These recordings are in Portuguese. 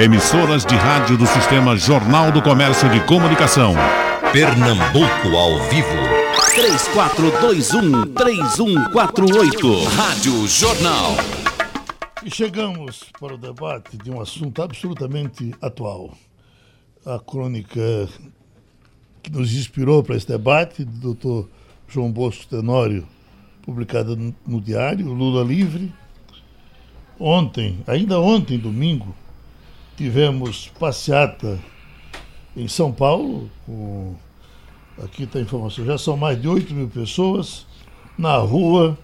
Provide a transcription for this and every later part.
Emissoras de rádio do Sistema Jornal do Comércio de Comunicação. Pernambuco ao vivo. 3421-3148. Rádio Jornal. E chegamos para o debate de um assunto absolutamente atual. A crônica que nos inspirou para esse debate, do doutor João Bosco Tenório, publicada no, no Diário, Lula Livre. Ontem, ainda ontem, domingo, tivemos passeata em São Paulo, com, aqui está a informação, já são mais de 8 mil pessoas na rua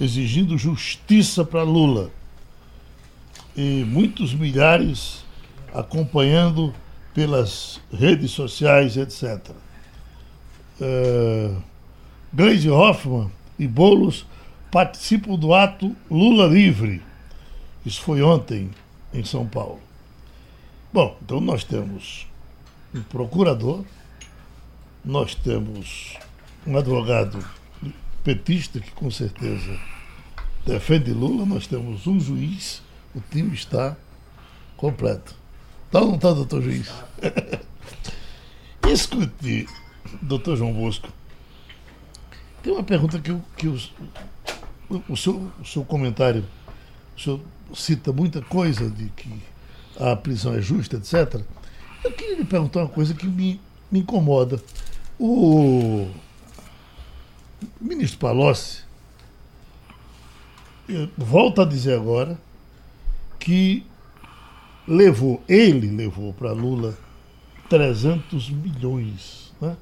exigindo justiça para Lula. E muitos milhares acompanhando pelas redes sociais, etc. Uh, Gleisi Hoffmann e Bolos participam do ato Lula Livre. Isso foi ontem em São Paulo. Bom, então nós temos um procurador, nós temos um advogado petista que com certeza defende Lula, nós temos um juiz, o time está completo. Tá ou não está, doutor juiz? Escute, doutor João Bosco, tem uma pergunta que, que o, o, seu, o seu comentário, o senhor cita muita coisa de que a prisão é justa, etc. Eu queria lhe perguntar uma coisa que me, me incomoda. O ministro Palocci volta a dizer agora que levou, ele levou para Lula 300 milhões, né?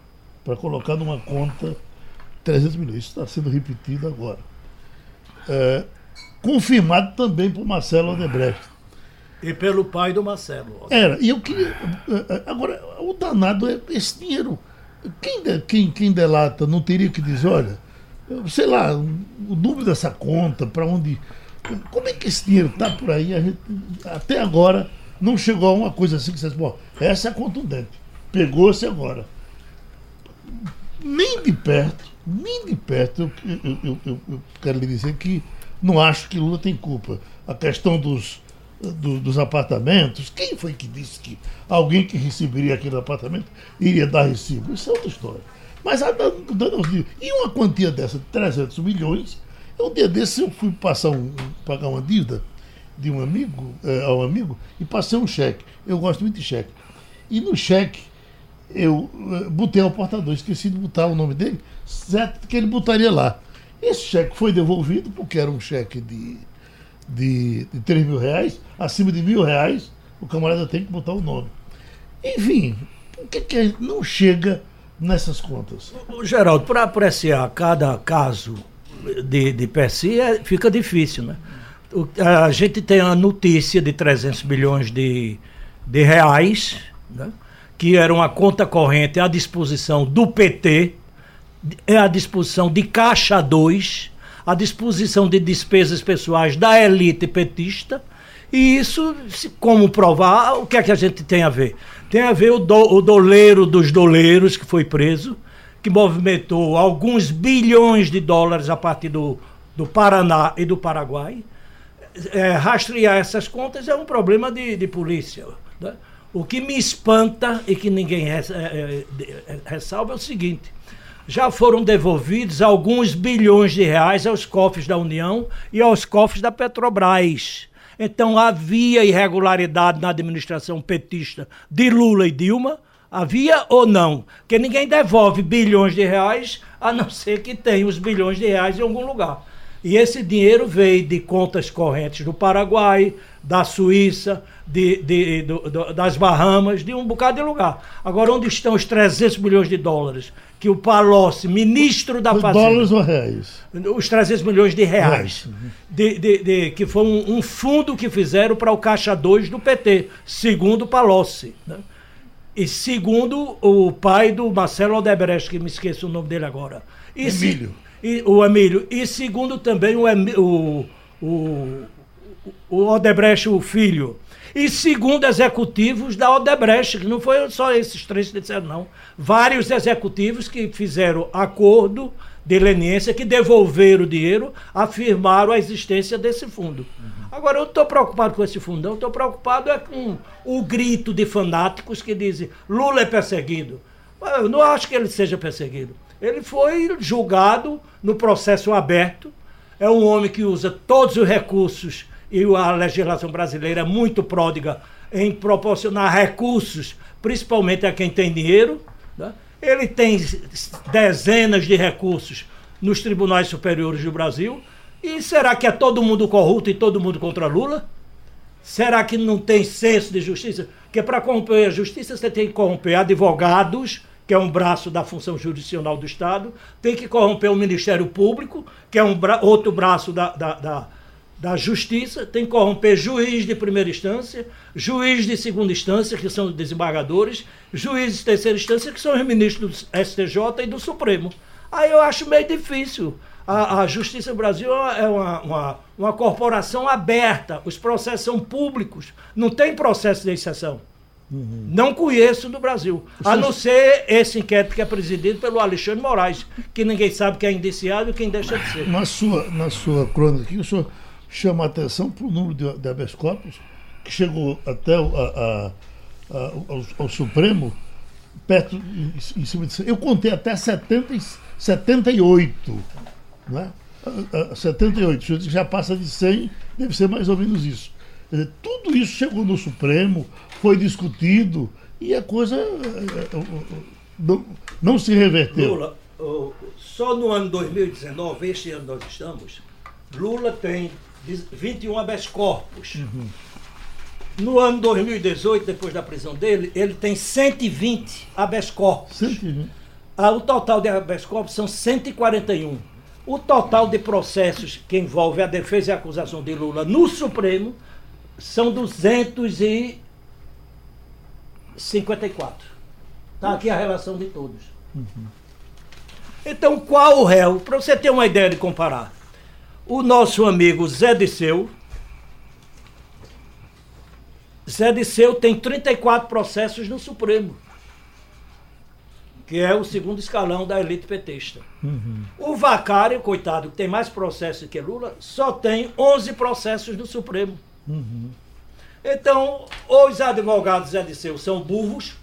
Para colocar numa conta 300 milhões. Isso está sendo repetido agora. É, confirmado também por Marcelo Odebrecht. E pelo pai do Marcelo. Era. E eu queria. É, agora, o danado é esse dinheiro. Quem, quem, quem delata não teria que dizer, olha, sei lá, o número dessa conta, para onde. Como é que esse dinheiro está por aí? Gente, até agora não chegou a uma coisa assim que você diz, bom, essa é contundente. Pegou-se agora. Nem de perto, nem de perto, eu, eu, eu, eu, quero lhe dizer que não acho que Lula tem culpa. A questão dos, do, dos apartamentos, quem foi que disse que alguém que receberia aquele apartamento iria dar recibo? Isso é outra história. Mas a, e uma quantia dessa de 300 milhões, um dia desse eu fui passar um, pagar uma dívida de um amigo, eh, ao amigo, e passei um cheque. Eu gosto muito de cheque. E no cheque eu uh, botei ao portador, esqueci de botar o nome dele, certo que ele botaria lá. Esse cheque foi devolvido, porque era um cheque de, de, de 3 mil reais, acima de mil reais, o camarada tem que botar o nome. Enfim, por que, que não chega nessas contas? Geraldo, para apreciar cada caso de, de PSI é, fica difícil, né? O, a gente tem a notícia de 300 milhões de, de reais, né? que era uma conta corrente à disposição do PT, é à disposição de Caixa 2, à disposição de despesas pessoais da elite petista. E isso, como provar, o que é que a gente tem a ver? Tem a ver o, do, o doleiro dos doleiros que foi preso, que movimentou alguns bilhões de dólares a partir do, do Paraná e do Paraguai. É, rastrear essas contas é um problema de, de polícia. Né? O que me espanta e que ninguém res, é, é, ressalva é o seguinte: já foram devolvidos alguns bilhões de reais aos cofres da União e aos cofres da Petrobras. Então havia irregularidade na administração petista de Lula e Dilma? Havia ou não? Porque ninguém devolve bilhões de reais a não ser que tenha os bilhões de reais em algum lugar. E esse dinheiro veio de contas correntes do Paraguai, da Suíça, de, de, do, das Bahamas, de um bocado de lugar. Agora, onde estão os 300 milhões de dólares que o Palocci, ministro da Fazenda... Dólares ou reais? Os 300 milhões de reais. De, de, de, que foi um, um, fundo que fizeram para o Caixa 2 do PT, segundo Palocci. Né? E segundo o pai do Marcelo Odebrecht, que me esqueço o nome dele agora. E Emílio. Se, e, o Emílio. E segundo também o, o, o, o Odebrecht, o filho. E segundo executivos da Odebrecht, que não foi só esses três que disseram, não. Vários executivos que fizeram acordo de leniência, que devolveram o dinheiro, afirmaram a existência desse fundo. Agora, eu estou preocupado com esse fundão, estou preocupado é com o grito de fanáticos que dizem Lula é perseguido. Eu não acho que ele seja perseguido. Ele foi julgado no processo aberto. É um homem que usa todos os recursos e a legislação brasileira é muito pródiga em proporcionar recursos, principalmente a quem tem dinheiro. Né? Ele tem dezenas de recursos nos tribunais superiores do Brasil. E será que é todo mundo corrupto e todo mundo contra Lula? Será que não tem senso de justiça? Porque para corromper a justiça você tem que corromper advogados, que é um braço da função jurisdicional do Estado, tem que corromper o Ministério Público, que é um bra outro braço da, da, da, da Justiça, tem que corromper juiz de primeira instância, juiz de segunda instância, que são os desembargadores, juízes de terceira instância, que são os ministros do STJ e do Supremo. Aí eu acho meio difícil. A, a Justiça do Brasil é uma, uma, uma corporação aberta, os processos são públicos, não tem processo de exceção. Uhum. Não conheço no Brasil. A não ser esse inquérito que é presidido pelo Alexandre Moraes, que ninguém sabe quem é indiciado e quem deixa de ser. Na sua, na sua crônica aqui, o senhor chama a atenção para o número de, de habeas corpus, que chegou até o, a, a, ao, ao, Supremo, perto, em, cima de. Eu contei até 70, 78. Né? 78. Já passa de 100, deve ser mais ou menos isso. Tudo isso chegou no Supremo, foi discutido e a coisa eh, eh, não, não se reverteu. Lula, só no ano 2019, este ano nós estamos, Lula tem 21 habeas corpus. Uhum. No ano 2018, depois da prisão dele, ele tem 120 habeas corpus. 120. Ah, o total de habeas corpus são 141. O total de processos que envolve a defesa e a acusação de Lula no Supremo são 254. Está aqui a relação de todos. Uhum. Então, qual o réu? Para você ter uma ideia de comparar. O nosso amigo Zé Disseu. Zé Disseu tem 34 processos no Supremo. Que é o segundo escalão da elite petista. Uhum. O Vacário, coitado, que tem mais processos que Lula, só tem 11 processos no Supremo. Uhum. Então, os advogados Zé Disseu são burros,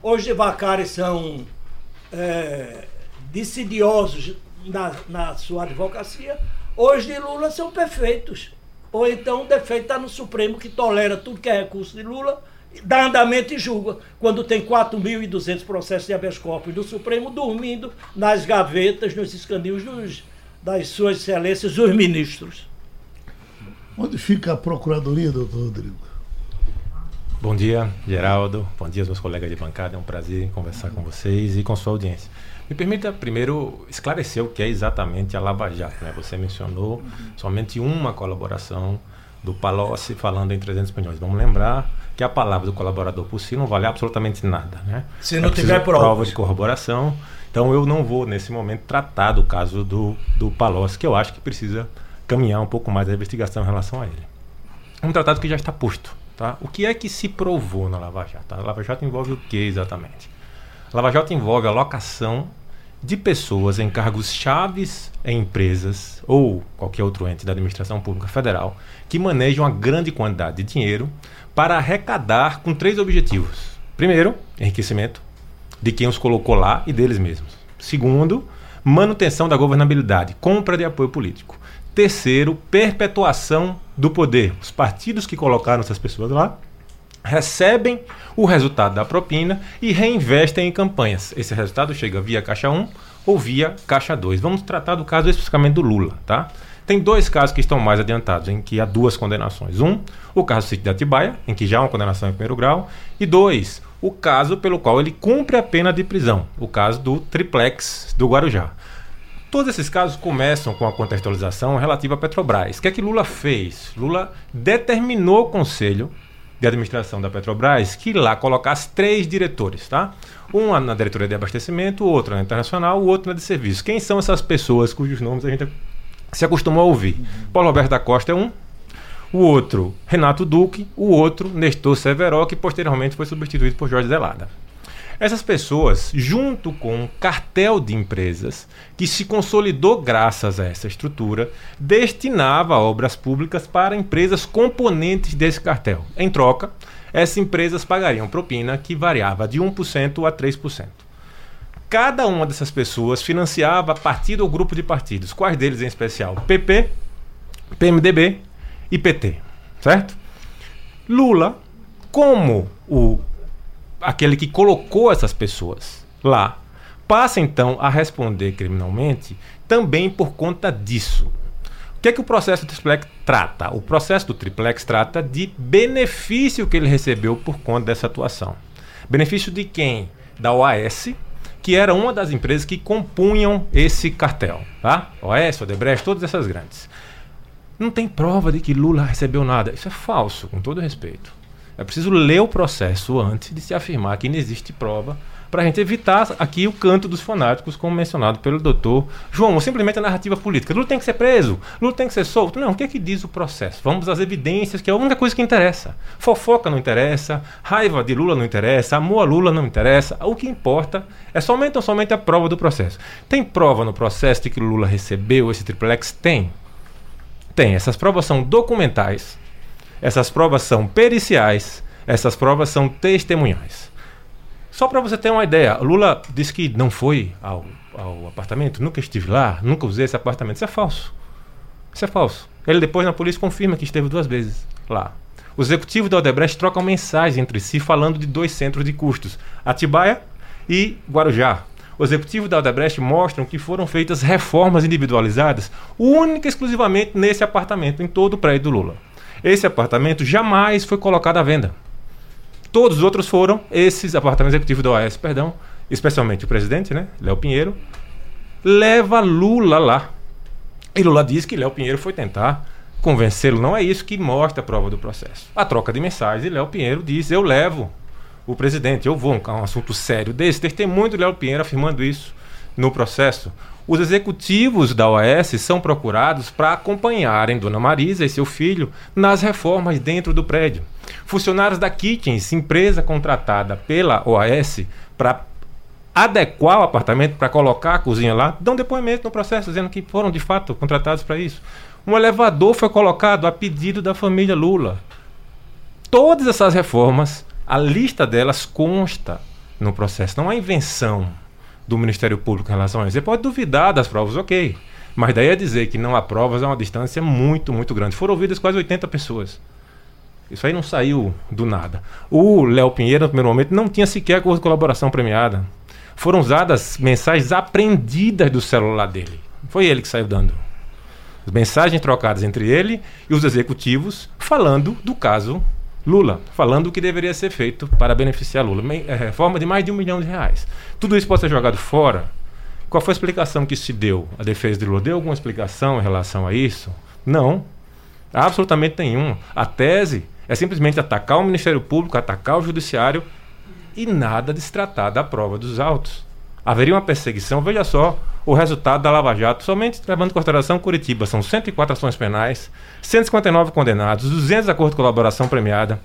os de Vacari são é, decidiosos na, na sua advocacia, os de Lula são perfeitos. Ou então o defeito está no Supremo, que tolera tudo que é recurso de Lula, dá andamento e julga. Quando tem 4.200 processos de habeas corpus do Supremo dormindo nas gavetas, nos escandinhos dos, das suas excelências, os ministros. Onde fica a Procuradoria, doutor Rodrigo? Bom dia, Geraldo. Bom dia aos meus colegas de bancada. É um prazer conversar com vocês e com sua audiência. Me permita primeiro esclarecer o que é exatamente a Lava Jato. Né? Você mencionou somente uma colaboração do Palocci falando em 300 milhões. Vamos lembrar que a palavra do colaborador por si não vale absolutamente nada. Né? Se não é tiver prova. prova de corroboração. Então eu não vou, nesse momento, tratar do caso do, do Palocci, que eu acho que precisa caminhar um pouco mais a investigação em relação a ele. Um tratado que já está posto. Tá? O que é que se provou na Lava Jato? A Lava Jato envolve o que exatamente? A Lava Jato envolve a locação de pessoas em cargos chaves em empresas ou qualquer outro ente da administração pública federal que manejam uma grande quantidade de dinheiro para arrecadar com três objetivos. Primeiro, enriquecimento de quem os colocou lá e deles mesmos. Segundo, manutenção da governabilidade, compra de apoio político. Terceiro, perpetuação do poder. Os partidos que colocaram essas pessoas lá recebem o resultado da propina e reinvestem em campanhas. Esse resultado chega via Caixa 1 ou via Caixa 2. Vamos tratar do caso especificamente do Lula, tá? Tem dois casos que estão mais adiantados, em que há duas condenações. Um, o caso do sítio de Atibaia, em que já há uma condenação em primeiro grau. E dois, o caso pelo qual ele cumpre a pena de prisão, o caso do triplex do Guarujá. Todos esses casos começam com a contextualização relativa à Petrobras. O que é que Lula fez? Lula determinou o conselho de administração da Petrobras que lá colocasse três diretores, tá? Um na diretoria de abastecimento, outro na internacional, o outro na de serviço. Quem são essas pessoas cujos nomes a gente se acostumou a ouvir? Uhum. Paulo Roberto da Costa é um, o outro Renato Duque, o outro Nestor Severo, que posteriormente foi substituído por Jorge Zelada. Essas pessoas, junto com um cartel de empresas que se consolidou graças a essa estrutura, destinava obras públicas para empresas componentes desse cartel. Em troca, essas empresas pagariam propina que variava de 1% a 3%. Cada uma dessas pessoas financiava partido ou grupo de partidos. Quais deles em especial? PP, PMDB e PT. Certo? Lula, como o aquele que colocou essas pessoas lá, passa então a responder criminalmente também por conta disso. O que é que o processo do triplex trata? O processo do triplex trata de benefício que ele recebeu por conta dessa atuação. Benefício de quem? Da OAS, que era uma das empresas que compunham esse cartel, tá? OAS, Odebrecht, todas essas grandes. Não tem prova de que Lula recebeu nada. Isso é falso, com todo respeito. É preciso ler o processo antes de se afirmar que não existe prova para a gente evitar aqui o canto dos fanáticos, como mencionado pelo doutor João. Simplesmente a narrativa política. Lula tem que ser preso, Lula tem que ser solto. Não, o que é que diz o processo? Vamos às evidências, que é a única coisa que interessa. Fofoca não interessa, raiva de Lula não interessa, amor a Lula não interessa. O que importa é somente ou somente a prova do processo. Tem prova no processo de que Lula recebeu esse triplex? Tem. Tem. Essas provas são documentais essas provas são periciais, essas provas são testemunhais. Só para você ter uma ideia, Lula disse que não foi ao, ao apartamento, nunca estive lá, nunca usei esse apartamento. Isso é falso. Isso é falso. Ele depois na polícia confirma que esteve duas vezes lá. Os executivos da Odebrecht trocam mensagens entre si falando de dois centros de custos, Atibaia e Guarujá. Os executivos da Odebrecht mostram que foram feitas reformas individualizadas única e exclusivamente nesse apartamento, em todo o prédio do Lula. Esse apartamento jamais foi colocado à venda. Todos os outros foram esses apartamentos executivos da OAS, perdão, especialmente o presidente, né, Léo Pinheiro, leva Lula lá. E Lula diz que Léo Pinheiro foi tentar convencê-lo. Não é isso que mostra a prova do processo. A troca de mensagens e Léo Pinheiro diz: Eu levo o presidente, eu vou, é um assunto sério desse. Testemunho do Léo Pinheiro afirmando isso no processo. Os executivos da OAS são procurados para acompanharem Dona Marisa e seu filho nas reformas dentro do prédio. Funcionários da Kitchens, empresa contratada pela OAS para adequar o apartamento, para colocar a cozinha lá, dão depoimento no processo dizendo que foram de fato contratados para isso. Um elevador foi colocado a pedido da família Lula. Todas essas reformas, a lista delas consta no processo, não há invenção do Ministério Público em relação a isso. Você pode duvidar das provas, ok. Mas daí a dizer que não há provas é uma distância muito, muito grande. Foram ouvidas quase 80 pessoas. Isso aí não saiu do nada. O Léo Pinheiro, no primeiro momento, não tinha sequer acordo de colaboração premiada. Foram usadas mensagens apreendidas do celular dele. Foi ele que saiu dando. As mensagens trocadas entre ele e os executivos falando do caso Lula, falando o que deveria ser feito para beneficiar Lula. É, reforma de mais de um milhão de reais. Tudo isso pode ser jogado fora. Qual foi a explicação que se deu? A defesa de Lula deu alguma explicação em relação a isso? Não. Absolutamente nenhuma. A tese é simplesmente atacar o Ministério Público, atacar o Judiciário e nada de se tratar da prova dos autos. Haveria uma perseguição, veja só o resultado da Lava Jato, somente levando em consideração Curitiba. São 104 ações penais, 159 condenados, 200 acordos de colaboração premiada,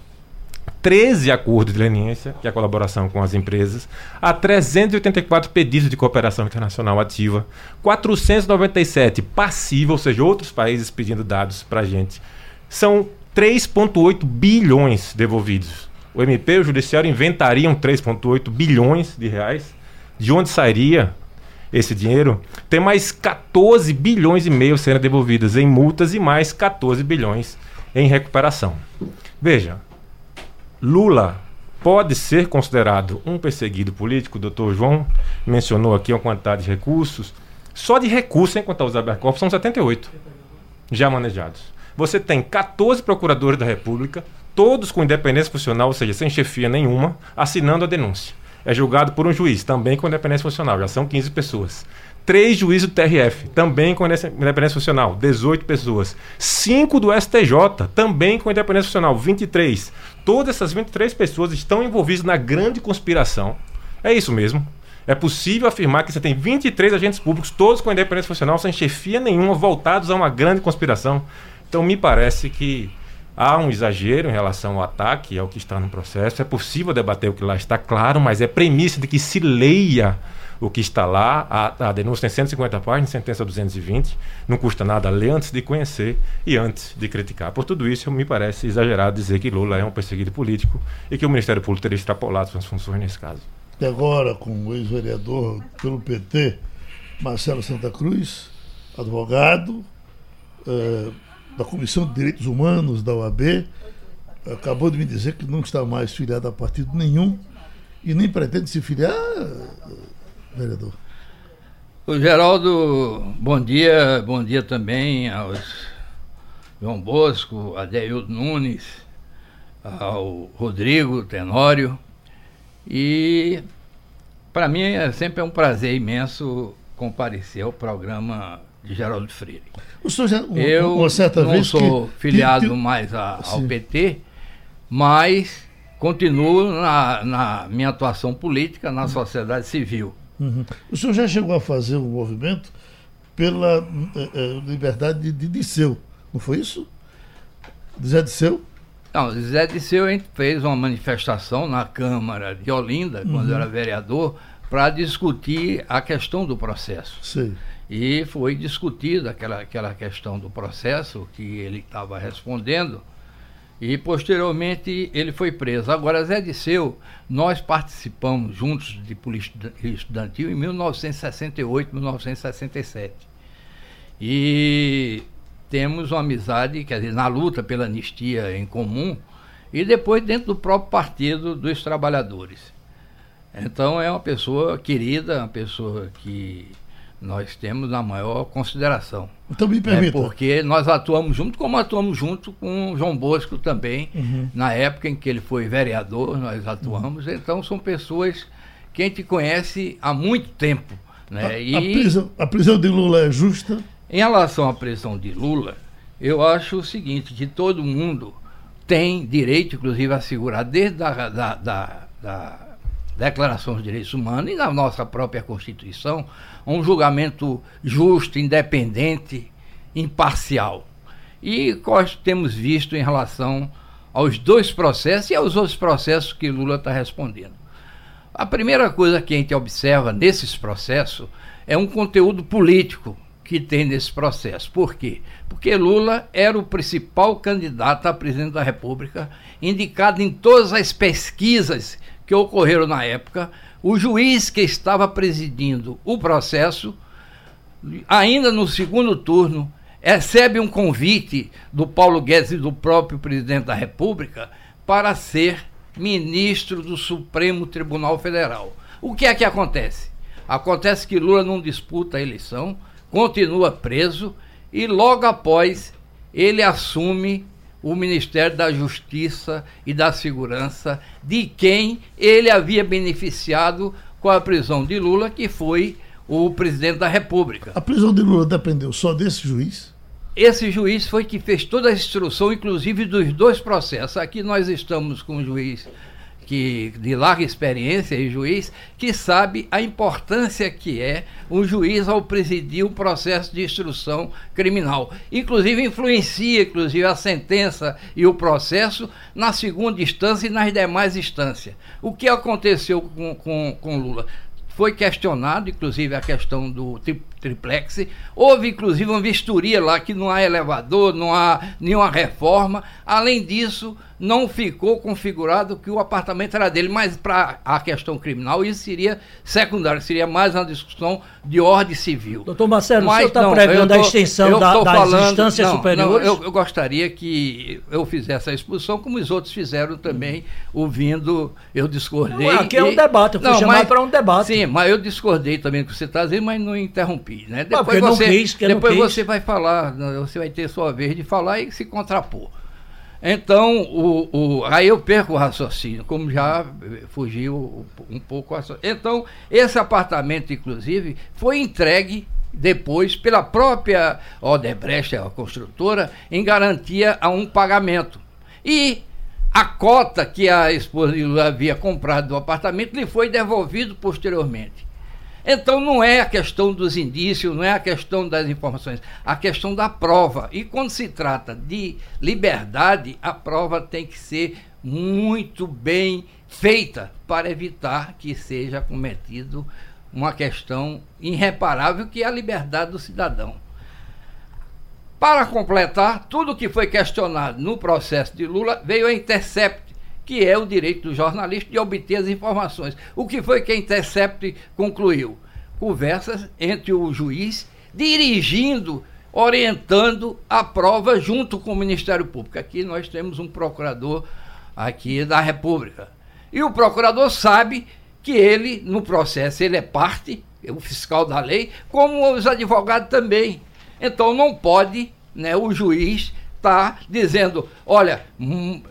13 acordos de leniência, que é a colaboração com as empresas, há 384 pedidos de cooperação internacional ativa, 497 passiva, ou seja, outros países pedindo dados para a gente. São 3,8 bilhões devolvidos. O MP e o Judiciário inventariam 3,8 bilhões de reais de onde sairia esse dinheiro, tem mais 14 bilhões e meio sendo devolvidas em multas e mais 14 bilhões em recuperação. Veja, Lula pode ser considerado um perseguido político, o doutor João mencionou aqui uma quantidade de recursos. Só de recursos, enquanto os corpus, são 78 já manejados. Você tem 14 procuradores da República, todos com independência funcional, ou seja, sem chefia nenhuma, assinando a denúncia é julgado por um juiz, também com independência funcional, já são 15 pessoas. Três juízes do TRF, também com independência funcional, 18 pessoas. Cinco do STJ, também com independência funcional, 23. Todas essas 23 pessoas estão envolvidas na grande conspiração. É isso mesmo. É possível afirmar que você tem 23 agentes públicos, todos com independência funcional, sem chefia nenhuma, voltados a uma grande conspiração. Então, me parece que Há um exagero em relação ao ataque, ao que está no processo. É possível debater o que lá está claro, mas é premissa de que se leia o que está lá. A, a denúncia tem 150 páginas, sentença 220. Não custa nada ler antes de conhecer e antes de criticar. Por tudo isso, me parece exagerado dizer que Lula é um perseguido político e que o Ministério Público teria extrapolado suas funções nesse caso. E agora, com o ex-vereador pelo PT, Marcelo Santa Cruz, advogado, eh, da Comissão de Direitos Humanos da OAB, acabou de me dizer que não está mais filiado a partido nenhum e nem pretende se filiar, vereador. O Geraldo, bom dia, bom dia também aos João Bosco, Adeildo Nunes, ao Rodrigo Tenório. E para mim é sempre um prazer imenso comparecer ao programa de Geraldo Freire. O senhor já, Eu uma certa não vez sou que, filiado que- que- mais a- ao Sim. PT, mas continuo na, na minha atuação política na sociedade civil. Uhum. O senhor já chegou a fazer um movimento pela eh, eh, liberdade de, de Disseu, não foi isso? Zé Disseu? Não, Zé Disseu a gente fez uma manifestação na Câmara de Olinda, quando eu era vereador, para discutir a questão do processo. Sei. E foi discutida aquela, aquela questão do processo que ele estava respondendo. E posteriormente ele foi preso. Agora, Zé Disseu, nós participamos juntos de política estudantil em 1968, 1967. E temos uma amizade, quer dizer, na luta pela anistia em comum, e depois dentro do próprio Partido dos Trabalhadores. Então é uma pessoa querida, uma pessoa que nós temos na maior consideração. Então me É permita. porque nós atuamos junto, como atuamos junto com o João Bosco também, Uhum. na época em que ele foi vereador, nós atuamos. Então são pessoas que a gente conhece há muito tempo. Né? a, e a prisão, a prisão de Lula é justa? em relação à prisão de Lula, eu acho o seguinte, que todo mundo tem direito, inclusive, a assegurar desde a da, da, da Declaração dos Direitos Humanos e na nossa própria Constituição, um julgamento justo, independente, imparcial. E nós temos visto em relação aos dois processos e aos outros processos que Lula está respondendo. A primeira coisa que a gente observa nesses processos é um conteúdo político que tem nesse processo. Por quê? Porque Lula era o principal candidato a presidente da República, indicado em todas as pesquisas que ocorreram na época. O juiz que estava presidindo o processo, ainda no segundo turno, recebe um convite do Paulo Guedes e do próprio presidente da República para ser ministro do Supremo Tribunal Federal. O que é que acontece? Acontece que Lula não disputa a eleição, continua preso e logo após ele assume o Ministério da Justiça e da Segurança, de quem ele havia beneficiado com a prisão de Lula, que foi o presidente da República. A prisão de Lula dependeu só desse juiz? Esse juiz foi que fez toda a instrução, inclusive dos dois processos. Aqui nós estamos com um juiz que de larga experiência e juiz que sabe a importância que é um juiz ao presidir um processo de instrução criminal. Inclusive influencia inclusive a sentença e o processo na segunda instância e nas demais instâncias. O que aconteceu com, com, com Lula? Foi questionado, inclusive, a questão do tri triplex. Houve, inclusive, uma vistoria lá que não há elevador, não há nenhuma reforma. Além disso, não ficou configurado que o apartamento era dele, mas para a questão criminal isso seria secundário, seria mais uma discussão de ordem civil. Doutor Marcelo, o Mas senhor está não, prevendo eu a tô- extensão da- tô das falando- instâncias não, superiores? não, eu, eu gostaria que eu fizesse a expulsão, como os outros fizeram também, ouvindo, eu discordei. Não, aqui é um debate, eu fui chamado para um debate. Sim, mas eu discordei também do que você está dizendo, mas não interrompi. Né? Depois, porque não você, quis, não depois você vai falar, você vai ter sua vez de falar e se contrapor. Então, o, o, aí eu perco o raciocínio, como já fugiu um pouco. o raciocínio. Então, esse apartamento, inclusive, foi entregue depois pela própria Odebrecht, a construtora, em garantia a um pagamento. E a cota que a esposa havia comprado do apartamento lhe foi devolvido posteriormente. Então não é a questão dos indícios, não é a questão das informações, a questão da prova. E quando se trata de liberdade, a prova tem que ser muito bem feita para evitar que seja cometido uma questão irreparável que é a liberdade do cidadão. Para completar, tudo que foi questionado no processo de Lula veio a Intercept, que é o direito do jornalista de obter as informações. O que foi que a Intercept concluiu? Conversas entre o juiz dirigindo, orientando a prova junto com o Ministério Público. Aqui nós temos um procurador aqui da República. E o procurador sabe que ele, no processo, ele é parte, é o fiscal da lei, como os advogados também. Então não pode né, o juiz estar tá dizendo, olha, hum,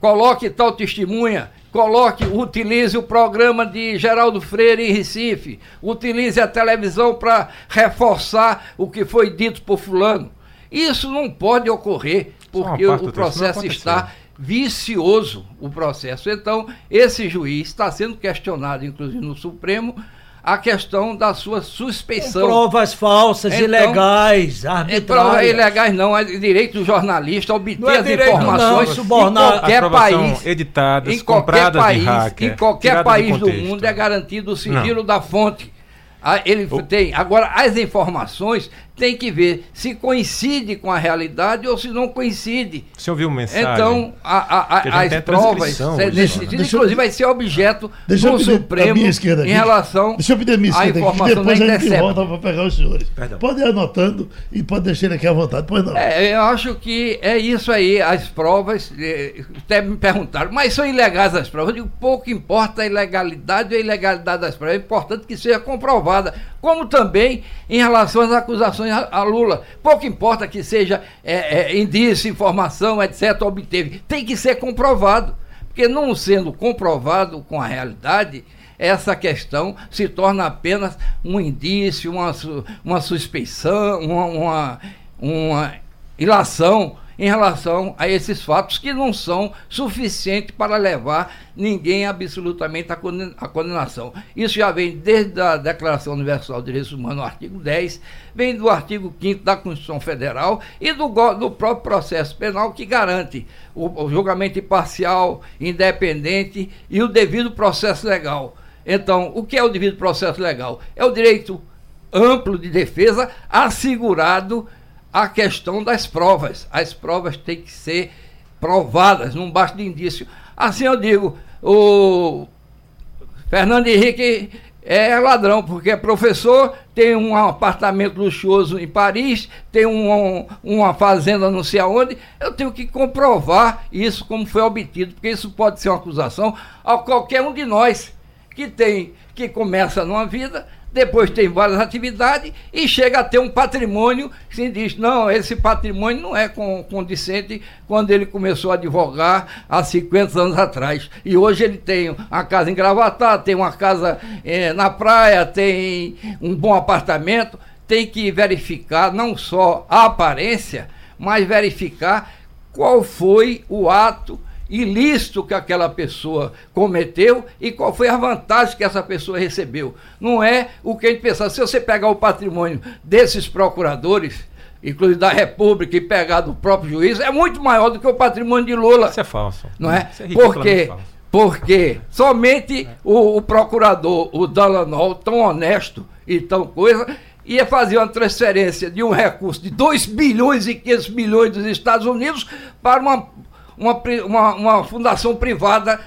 coloque tal testemunha, coloque, utilize o programa de Geraldo Freire em Recife, utilize a televisão para reforçar o que foi dito por fulano. Isso não pode ocorrer, porque o processo está vicioso, o processo. Então, esse juiz está sendo questionado, inclusive no Supremo, a questão da sua suspeição. Com provas falsas, então, ilegais, arbitrárias. Provas ilegais não, é direito do jornalista obter é as informações não, em qualquer país. editadas, em qualquer país, hacker, em qualquer país do mundo é garantido o sigilo não. da fonte. Ah, ele o... tem. Agora, as informações tem que ver se coincide com a realidade ou se não coincide. Você ouviu mensagem? Então, a, a, a, as provas, nesse sentido, inclusive, vai ser objeto deixa do Supremo em relação deixa eu pedir a minha esquerda aqui, depois a gente volta para pegar os senhores. Perdão. Pode ir anotando e pode deixar aqui à vontade. Pois não. É, eu acho que é isso aí, as provas, é, até me perguntaram, mas são ilegais as provas? Eu digo, pouco importa a ilegalidade ou a ilegalidade das provas, é importante que seja comprovada, como também em relação às acusações a, Lula. Pouco importa que seja é, é, indício, informação, etc., obteve. Tem que ser comprovado. Porque não sendo comprovado com a realidade, essa questão se torna apenas um indício, uma, uma suspeição, uma, uma, uma ilação em relação a esses fatos que não são suficientes para levar ninguém absolutamente à condenação. Isso já vem desde a Declaração Universal de Direitos Humanos, no artigo 10, vem do artigo 5 da Constituição Federal e do, do próprio processo penal que garante o, o julgamento imparcial, independente e o devido processo legal. Então, o que é o devido processo legal? É o direito amplo de defesa assegurado a questão das provas. As provas têm que ser provadas, não basta de indício. Assim eu digo, o Fernando Henrique é ladrão, porque é professor, tem um apartamento luxuoso em Paris, tem um, uma fazenda não sei aonde. Eu tenho que comprovar isso como foi obtido, porque isso pode ser uma acusação a qualquer um de nós que tem, que começa numa vida, depois tem várias atividades e chega a ter um patrimônio que se diz, não, esse patrimônio não é condicente quando ele começou a advogar há 50 anos atrás. E hoje ele tem uma casa em Gravatá, tem uma casa eh, na praia, tem um bom apartamento. Tem que verificar não só a aparência, mas verificar qual foi o ato ilícito que aquela pessoa cometeu e qual foi a vantagem que essa pessoa recebeu. Não é o que a gente pensa. Se você pegar o patrimônio desses procuradores, inclusive da República, e pegar do próprio juiz, é muito maior do que o patrimônio de Lula. Isso é falso. Não é? Isso é Porque porque somente o, o, procurador, o Dalanol, tão honesto e tão coisa, ia fazer uma transferência de um recurso de 2 bilhões e 500 milhões dos Estados Unidos para uma uma, uma, uma fundação privada,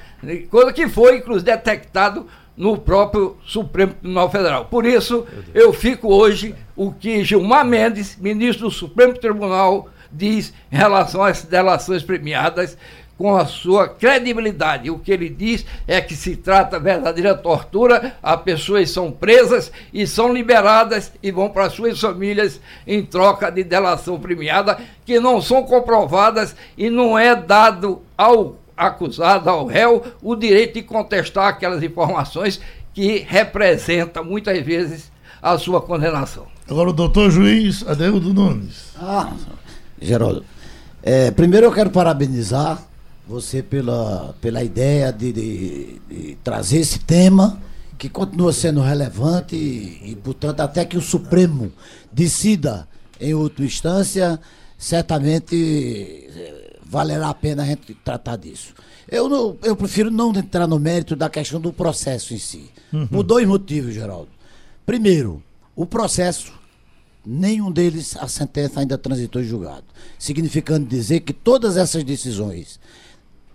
coisa que foi, inclusive, detectado no próprio Supremo Tribunal Federal. Por isso, eu fico hoje o que Gilmar Mendes, ministro do Supremo Tribunal, diz em relação às delações premiadas com a sua credibilidade. O que ele diz é que se trata de verdadeira tortura, as pessoas são presas e são liberadas e vão para suas famílias em troca de delação premiada, que não são comprovadas e não é dado ao acusado, ao réu, o direito de contestar aquelas informações que representam muitas vezes a sua condenação. Agora o doutor juiz Adeudo Nunes. Ah, Geraldo. É, primeiro eu quero parabenizar você pela, pela ideia de, de, de trazer esse tema, que continua sendo relevante e, e, portanto, até que o Supremo decida em última instância, certamente eh, valerá a pena a gente tratar disso. Eu, não, eu prefiro não entrar no mérito da questão do processo em si. Uhum. Por dois motivos, Geraldo. Primeiro, o processo, nenhum deles a sentença ainda transitou em julgado. Significando dizer que todas essas decisões,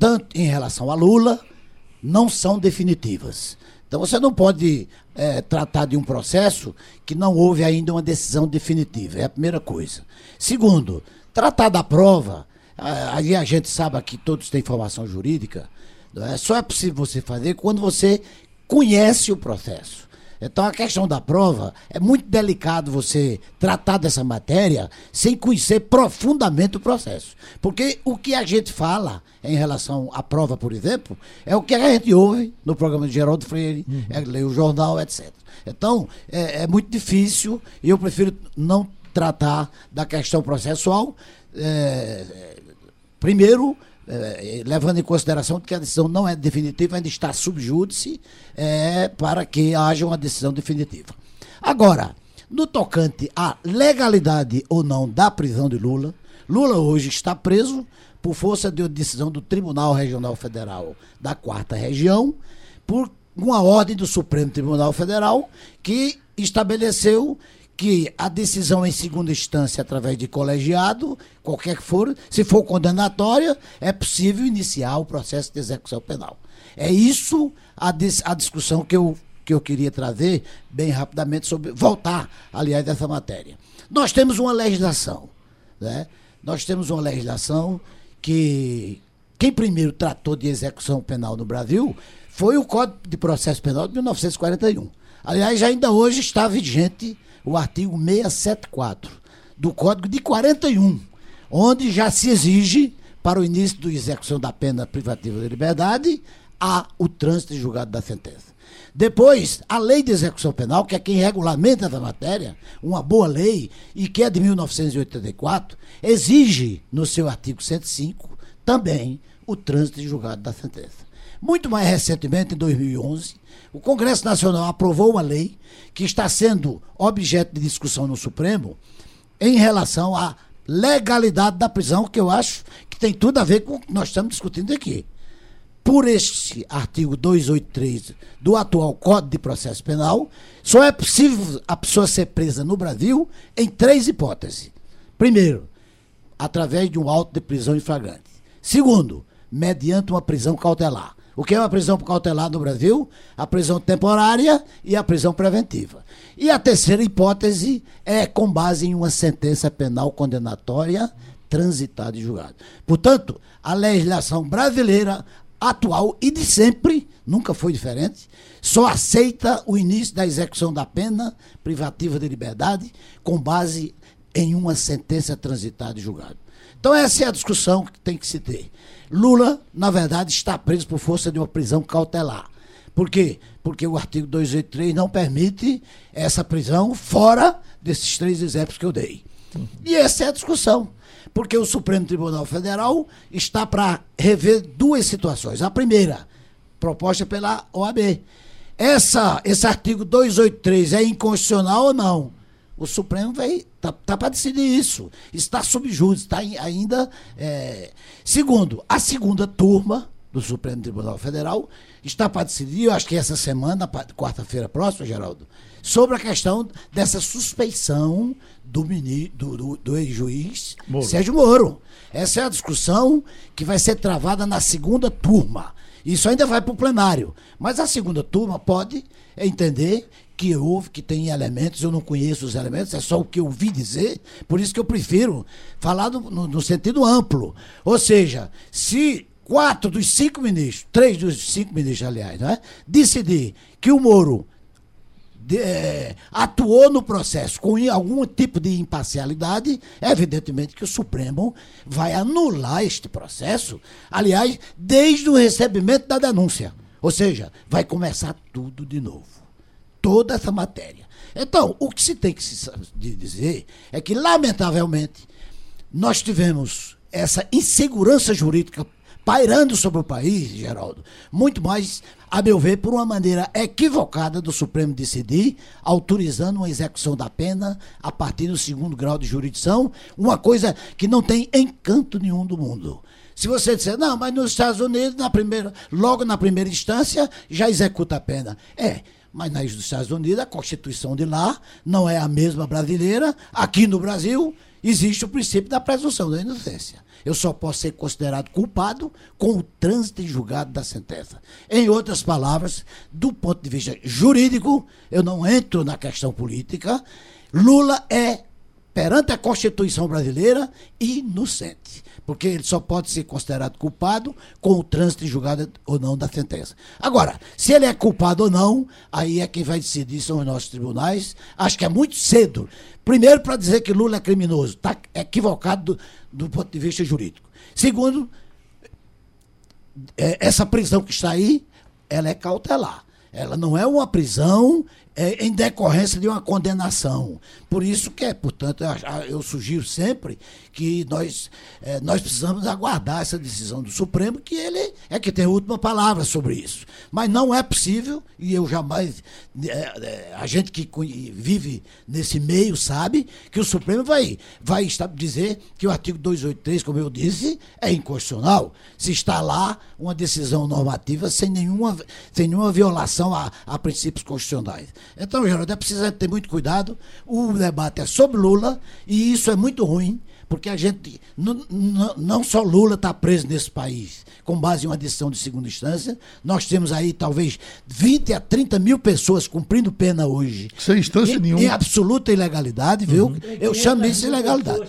tanto em relação a Lula, não são definitivas. Então você não pode é, tratar de um processo que não houve ainda uma decisão definitiva. É a primeira coisa. Segundo, tratar da prova, aí a gente sabe que todos têm formação jurídica, é? só é possível você fazer quando você conhece o processo. Então a questão da prova é muito delicado você tratar dessa matéria sem conhecer profundamente o processo. Porque o que a gente fala em relação à prova, por exemplo, é o que a gente ouve no programa de Geraldo Freire, uhum. é ler o jornal, etc. Então, é, é, muito difícil e eu prefiro não tratar da questão processual. É, primeiro, é, levando em consideração que a decisão não é definitiva, ainda está subjúdice é, para que haja uma decisão definitiva. Agora, no tocante à legalidade ou não da prisão de Lula, Lula hoje está preso por força de uma decisão do Tribunal Regional Federal da Quarta Região, por uma ordem do Supremo Tribunal Federal que estabeleceu que a decisão em segunda instância, através de colegiado, qualquer que for, se for condenatória, é possível iniciar o processo de execução penal. É isso a, dis a discussão que eu, que eu queria trazer bem rapidamente sobre. voltar, aliás, dessa matéria. Nós temos uma legislação. Né? Nós temos uma legislação que quem primeiro tratou de execução penal no Brasil foi o Código de Processo Penal de 1941. Aliás, ainda hoje está vigente o artigo 674 do Código de 41, onde já se exige, para o início da execução da pena privativa de liberdade, a o trânsito de julgado da sentença. Depois, a lei de execução penal, que é quem regulamenta essa matéria, uma boa lei, e que é de 1984, exige, no seu artigo 105, também o trânsito de julgado da sentença. Muito mais recentemente, em 2011, o Congresso Nacional aprovou uma lei que está sendo objeto de discussão no Supremo em relação à legalidade da prisão, que eu acho que tem tudo a ver com o que nós estamos discutindo aqui. Por este artigo 283 do atual Código de Processo Penal, só é possível a pessoa ser presa no Brasil em três hipóteses. Primeiro, através de um auto de prisão em flagrante. Segundo, mediante uma prisão cautelar. O que é uma prisão cautelar no Brasil? A prisão temporária e a prisão preventiva. E a terceira hipótese é com base em uma sentença penal condenatória transitada e julgada. Portanto, a legislação brasileira atual e de sempre, nunca foi diferente, só aceita o início da execução da pena privativa de liberdade com base em uma sentença transitada e julgada. Então essa é a discussão que tem que se ter. Lula, na verdade, está preso por força de uma prisão cautelar. Por quê? Porque o artigo 283 não permite essa prisão fora desses três exemplos que eu dei. E essa é a discussão. Porque o Supremo Tribunal Federal está para rever duas situações. A primeira, proposta pela OAB. Essa, esse artigo 283 é inconstitucional ou não? O Supremo vai tá, tá para decidir isso. Está sob júdice, está ainda. É... Segundo, a segunda turma do Supremo Tribunal Federal está para decidir, eu acho que essa semana, quarta-feira próxima, Geraldo, sobre a questão dessa suspeição do, do, do, do ex-juiz Sérgio Moro. Essa é a discussão que vai ser travada na segunda turma. Isso ainda vai para o plenário. Mas a segunda turma pode entender que houve, que tem elementos, eu não conheço os elementos, é só o que eu ouvi dizer, por isso que eu prefiro falar no, no, no sentido amplo. Ou seja, se quatro dos cinco ministros, três dos cinco ministros, aliás, né, decidir que o Moro de, é, atuou no processo com algum tipo de imparcialidade, evidentemente que o Supremo vai anular este processo, aliás, desde o recebimento da denúncia. Ou seja, vai começar tudo de novo toda essa matéria. Então, o que se tem que se dizer é que, lamentavelmente, nós tivemos essa insegurança jurídica pairando sobre o país, Geraldo, muito mais, a meu ver, por uma maneira equivocada do Supremo decidir, autorizando uma execução da pena a partir do segundo grau de jurisdição, uma coisa que não tem encanto nenhum do mundo. Se você disser, não, mas nos Estados Unidos, na primeira, logo na primeira instância, já executa a pena. É, mas nos Estados Unidos, a Constituição de lá não é a mesma brasileira. Aqui no Brasil, existe o princípio da presunção da inocência. Eu só posso ser considerado culpado com o trânsito em julgado da sentença. Em outras palavras, do ponto de vista jurídico, eu não entro na questão política. Lula é, perante a Constituição brasileira, inocente porque ele só pode ser considerado culpado com o trânsito julgado ou não da sentença. Agora, se ele é culpado ou não, aí é quem vai decidir são os nossos tribunais. Acho que é muito cedo. Primeiro, para dizer que Lula é criminoso, está equivocado do, do ponto de vista jurídico. Segundo, é, essa prisão que está aí, ela é cautelar. Ela não é uma prisão é, em decorrência de uma condenação. Por isso que é, portanto, eu, sugiro sempre que nós, é, nós precisamos aguardar essa decisão do Supremo, que ele é que tem a última palavra sobre isso. Mas não é possível, e eu jamais. É, é a gente que vive nesse meio sabe que o Supremo vai, vai dizer que o artigo 283, como eu disse, é inconstitucional. Se está lá uma decisão normativa sem nenhuma, sem nenhuma violação a, a princípios constitucionais. Então, Geraldo, é preciso ter muito cuidado. O debate é sobre Lula e isso é muito ruim, porque a gente. Não só Lula está preso nesse país, com base em uma decisão de segunda instância. Nós temos aí talvez 20 a 30 mil pessoas cumprindo pena hoje. Sem instância em, nenhuma. Em absoluta ilegalidade, viu? Uhum. Eu chamo isso de ilegalidade.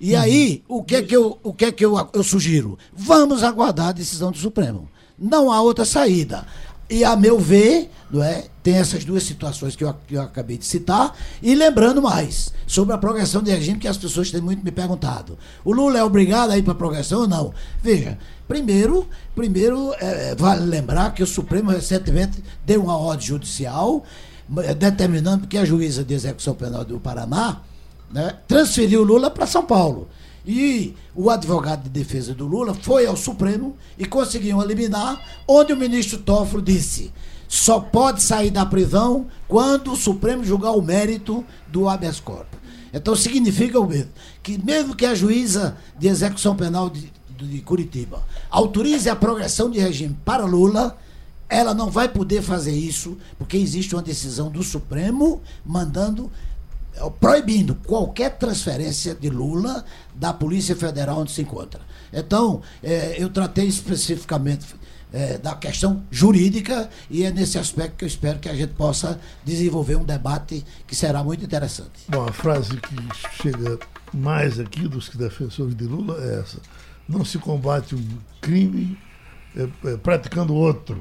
E aí, o que é que, eu, o que, é que eu, eu sugiro? Vamos aguardar a decisão do Supremo. Não há outra saída. E, a meu ver, não é, tem essas duas situações que eu, que eu acabei de citar. E lembrando mais, sobre a progressão de regime, que as pessoas têm muito me perguntado. O Lula é obrigado a ir para a progressão ou não? Veja, primeiro, primeiro é, vale lembrar que o Supremo recentemente deu uma ordem judicial é, determinando que a juíza de execução penal do Paraná né, transferiu o Lula para São Paulo. E o advogado de defesa do Lula foi ao Supremo e conseguiu eliminar, onde o ministro Toffolo disse: só pode sair da prisão quando o Supremo julgar o mérito do habeas corpus. Então significa o mesmo, que mesmo que a juíza de execução penal de, de Curitiba autorize a progressão de regime para Lula, ela não vai poder fazer isso, porque existe uma decisão do Supremo mandando proibindo qualquer transferência de Lula da Polícia Federal onde se encontra. Então, é, eu tratei especificamente é, da questão jurídica e é nesse aspecto que eu espero que a gente possa desenvolver um debate que será muito interessante. Bom, a frase que chega mais aqui dos defensores de Lula é essa: não se combate um crime é, é, praticando outro.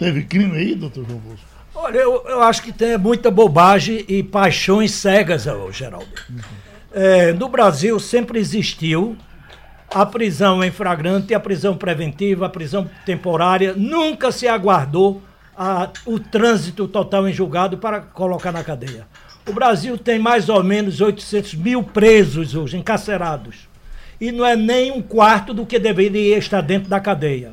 Teve crime aí, doutor João Bosco? Olha, eu, eu acho que tem muita bobagem e paixões cegas, Geraldo. É, no Brasil sempre existiu a prisão em flagrante, a prisão preventiva, a prisão temporária. Nunca se aguardou a, o trânsito total em julgado para colocar na cadeia. O Brasil tem mais ou menos 800 mil presos hoje, encarcerados. E não é nem um quarto do que deveria estar dentro da cadeia.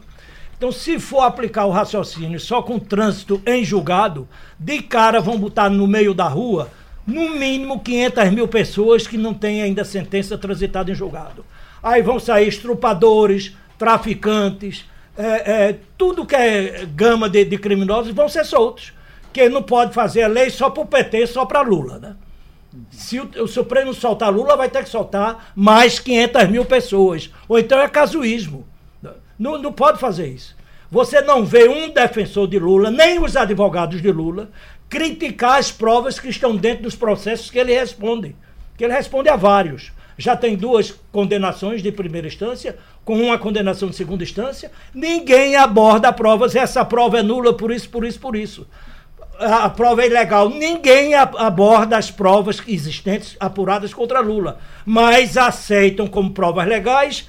Então, se for aplicar o raciocínio só com trânsito em julgado, de cara vão botar no meio da rua no mínimo 500 mil pessoas que não têm ainda sentença transitada em julgado. Aí vão sair estrupadores, traficantes, é, é, tudo que é gama de, de, criminosos vão ser soltos. Que não pode fazer a lei só para o PT, só para Lula, né? Se o, o, Supremo soltar Lula, vai ter que soltar mais 500 mil pessoas. Ou então é casuísmo. Não, não pode fazer isso. Você não vê um defensor de Lula, nem os advogados de Lula, criticar as provas que estão dentro dos processos que ele responde. Que ele responde a vários. Já tem duas condenações de primeira instância, com uma condenação de segunda instância. Ninguém aborda provas. Essa prova é nula por isso, por isso, por isso. A prova é ilegal. Ninguém aborda as provas existentes apuradas contra Lula. Mas aceitam como provas legais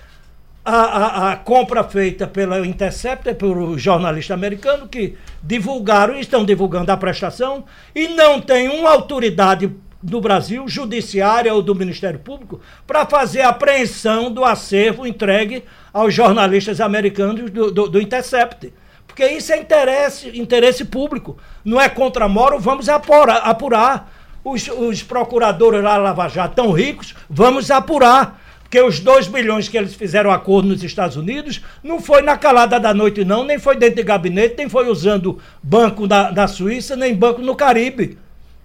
a, a, a, compra feita pela Intercept, pelo jornalista americano, que divulgaram e estão divulgando a prestação, e não tem uma autoridade no Brasil, judiciária ou do Ministério Público, para fazer a apreensão do acervo entregue aos jornalistas americanos do, do, do Intercept. Porque isso é interesse, interesse público. Não é contra Moro, vamos apurar. apurar. Os, os procuradores lá Lava Jato tão ricos, vamos apurar. Porque os 2 bilhões que eles fizeram acordo nos Estados Unidos não foi na calada da noite, não, nem foi dentro de gabinete, nem foi usando banco da, da Suíça, nem banco no Caribe.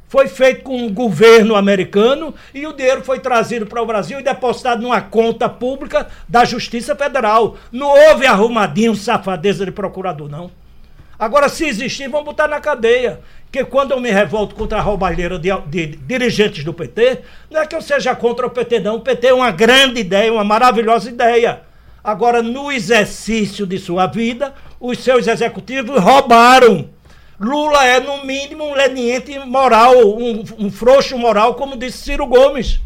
Foi feito com o governo americano e o dinheiro foi trazido para o Brasil e depositado numa conta pública da Justiça Federal. Não houve arrumadinho, safadeza de procurador, não. Agora, se existir, vão botar na cadeia. Porque quando eu me revolto contra a roubalheira de, de, de, dirigentes do PT, não é que eu seja contra o PT, não. O PT é uma grande ideia, uma maravilhosa ideia. Agora, no exercício de sua vida, os seus executivos roubaram. Lula é, no mínimo, um leniente moral, um, um frouxo moral, como disse Ciro Gomes.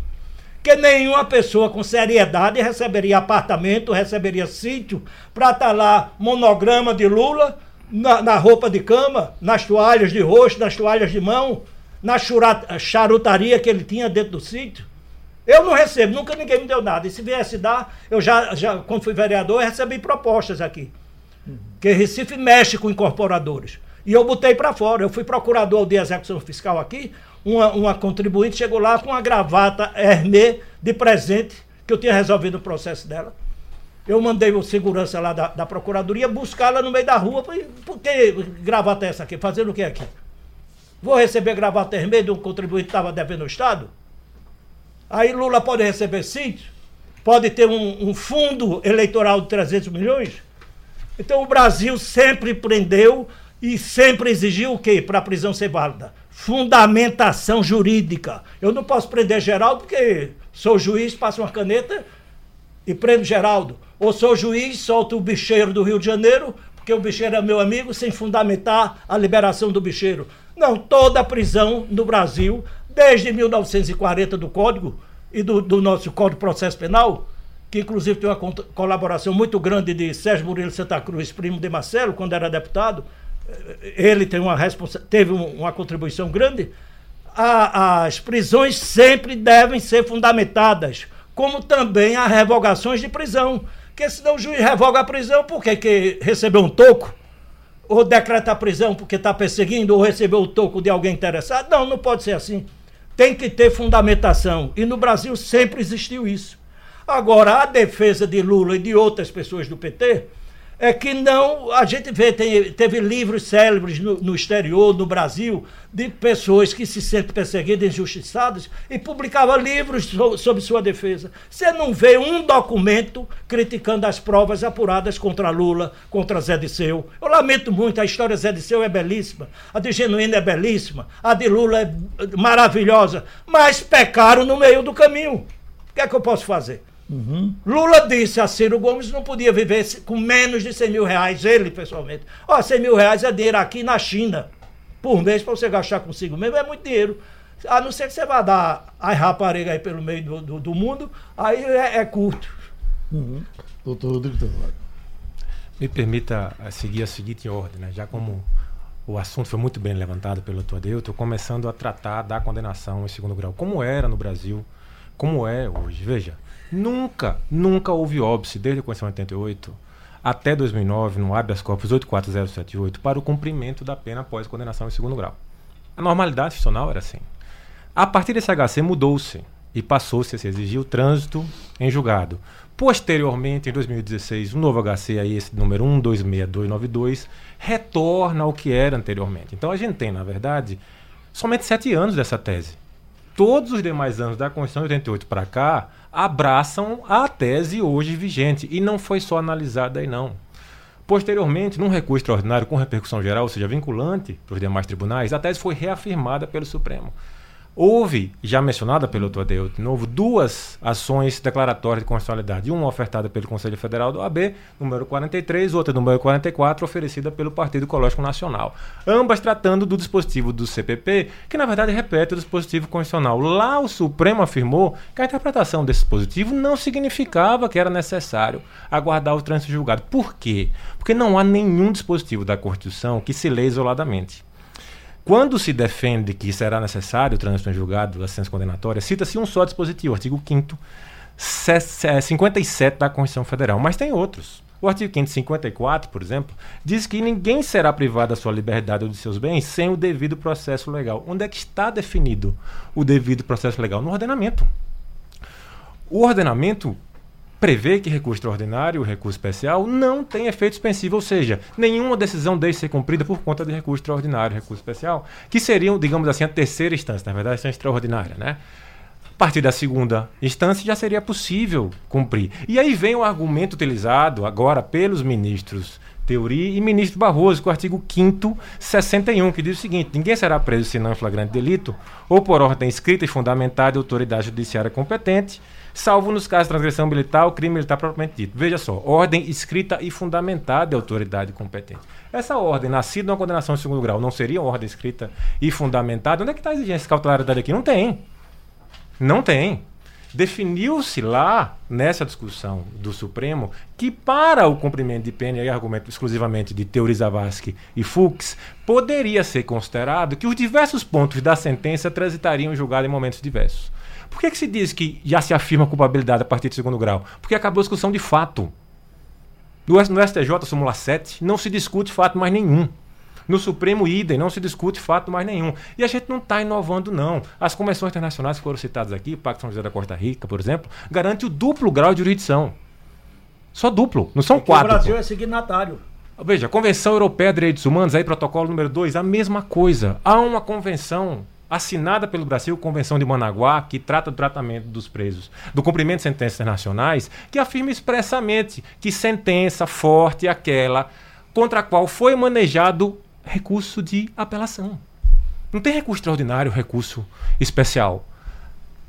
Que nenhuma pessoa com seriedade receberia apartamento, receberia sítio, para estar tá lá monograma de Lula na, na, roupa de cama, nas toalhas de rosto, nas toalhas de mão, na charutaria que ele tinha dentro do sítio. Eu não recebo, nunca ninguém me deu nada. E se viesse dar, eu já, já quando fui vereador, eu recebi propostas aqui. Que Recife mexe com incorporadores. E eu botei para fora. Eu fui procurador de execução fiscal aqui. Uma, uma contribuinte chegou lá com uma gravata Hermé de presente, que eu tinha resolvido o processo dela. Eu mandei o segurança lá da, da procuradoria buscar ela no meio da rua. Falei, por que gravata é essa aqui? Fazendo o que aqui? Vou receber gravata vermelha de um contribuinte que estava devendo o Estado? Aí Lula pode receber sítio? Pode ter um, um fundo eleitoral de 300 milhões? Então o Brasil sempre prendeu e sempre exigiu o quê para a prisão ser válida? Fundamentação jurídica. Eu não posso prender Geraldo porque sou juiz, passo uma caneta e prendo Geraldo. Ou sou juiz, solto o bicheiro do Rio de Janeiro, porque o bicheiro é meu amigo, sem fundamentar a liberação do bicheiro. Não, toda prisão no Brasil, desde 1940 do Código e do, do nosso Código de Processo Penal, que inclusive tem uma colaboração muito grande de Sérgio Murilo Santa Cruz, primo de Marcelo, quando era deputado, ele tem uma teve uma contribuição grande. A, as prisões sempre devem ser fundamentadas, como também as revogações de prisão. Porque senão o juiz revoga a prisão porque que recebeu um toco, ou decreta a prisão porque está perseguindo, ou recebeu o toco de alguém interessado. Não, não pode ser assim. Tem que ter fundamentação. E no Brasil sempre existiu isso. Agora, a defesa de Lula e de outras pessoas do PT é que não. A gente vê, tem, teve livros célebres no, no, exterior, no Brasil, de pessoas que se sentem perseguidas, injustiçadas, e publicava livros so, sobre sua defesa. Você não vê um documento criticando as provas apuradas contra Lula, contra Zé Disseu. Eu lamento muito, a história Zé Disseu é belíssima, a de Genuíno é belíssima, a de Lula é maravilhosa, mas pecaram no meio do caminho. O que é que eu posso fazer? Uhum. Lula disse a Ciro Gomes não podia viver com menos de 100 mil reais, ele pessoalmente. Ó, 100 mil reais é dinheiro aqui na China, por mês, para você gastar consigo mesmo, é muito dinheiro. A não ser que você vá dar as raparigas aí pelo meio do, do, do mundo, aí é, é curto. Uhum. Doutor Rodrigo Me permita eh, seguir a seguinte ordem, né? já como o assunto foi muito bem levantado pelo doutor Adeu, estou começando a tratar da condenação em segundo grau, como era no Brasil, como é hoje. Veja, Nunca, nunca houve óbice desde a Constituição de 88 até 2009 no habeas corpus 84078 para o cumprimento da pena após condenação em segundo grau. A normalidade institucional era assim. A partir desse HC mudou-se e passou-se a se exigir o trânsito em julgado. Posteriormente, em 2016, o novo HC, aí, esse número 126292, retorna ao que era anteriormente. Então a gente tem, na verdade, somente sete anos dessa tese. Todos os demais anos da Constituição de 88 para cá, abraçam a tese hoje vigente e não foi só analisada aí não. Posteriormente, num recurso extraordinário com repercussão geral, ou seja, vinculante para os demais tribunais, a tese foi reafirmada pelo Supremo. Houve, já mencionada pelo doutor Adeu de novo, duas ações declaratórias de constitucionalidade. Uma ofertada pelo Conselho Federal do AB, número 43, outra número 44, oferecida pelo Partido Ecológico Nacional. Ambas tratando do dispositivo do CPP, que na verdade repete o dispositivo constitucional. Lá o Supremo afirmou que a interpretação desse dispositivo não significava que era necessário aguardar o trânsito julgado. Por quê? Porque não há nenhum dispositivo da Constituição que se lê isoladamente. Quando se defende que será necessário o trânsito em julgado da sentença condenatória, cita-se um só dispositivo, artigo 5 57 da Constituição Federal, mas tem outros. O artigo 554, por exemplo, diz que ninguém será privado da sua liberdade ou de seus bens sem o devido processo legal. Onde é que está definido o devido processo legal? No ordenamento. O ordenamento prevê que recurso extraordinário recurso especial não tem efeito suspensivo, ou seja, nenhuma decisão deixe ser cumprida por conta de recurso extraordinário, recurso especial, que seriam, digamos assim, a terceira instância, na verdade, a instância extraordinária, né? A partir da segunda instância já seria possível cumprir. E aí vem o argumento utilizado agora pelos ministros Teori e ministro Barroso, com o artigo 5 61, que diz o seguinte: ninguém será preso senão em flagrante delito ou por ordem escrita e fundamentada de autoridade judiciária competente, salvo nos casos de transgressão militar ou crime militar propriamente dito. Veja só, ordem escrita e fundamentada de autoridade competente. Essa ordem, nascida numa condenação de segundo grau, não seria uma ordem escrita e fundamentada? Onde é que está a exigência de cautelaridade aqui? Não tem. Não tem. Definiu-se lá, nessa discussão do Supremo, que para o cumprimento de pena, e argumento exclusivamente de Teori Zavascki e Fuchs, poderia ser considerado que os diversos pontos da sentença transitariam em julgado em momentos diversos. Por que, que se diz que já se afirma culpabilidade a partir do segundo grau? Porque acabou a discussão de fato. No STJ, súmula 7, não se discute fato mais nenhum. No Supremo, idem, não se discute fato mais nenhum. E a gente não está inovando, não. As convenções internacionais que foram citadas aqui, o Pacto São José da Costa Rica, por exemplo, garante o duplo grau de jurisdição. Só duplo, não são Aqui quatro. O Brasil pô. é signatário. Veja, a Convenção Europeia de Direitos Humanos, aí protocolo número 2, a mesma coisa. Há uma convenção assinada pelo Brasil, Convenção de Managuá, que trata do tratamento dos presos, do cumprimento de sentenças internacionais, que afirma expressamente que sentença forte é aquela contra a qual foi manejado recurso de apelação. Não tem recurso extraordinário, recurso especial.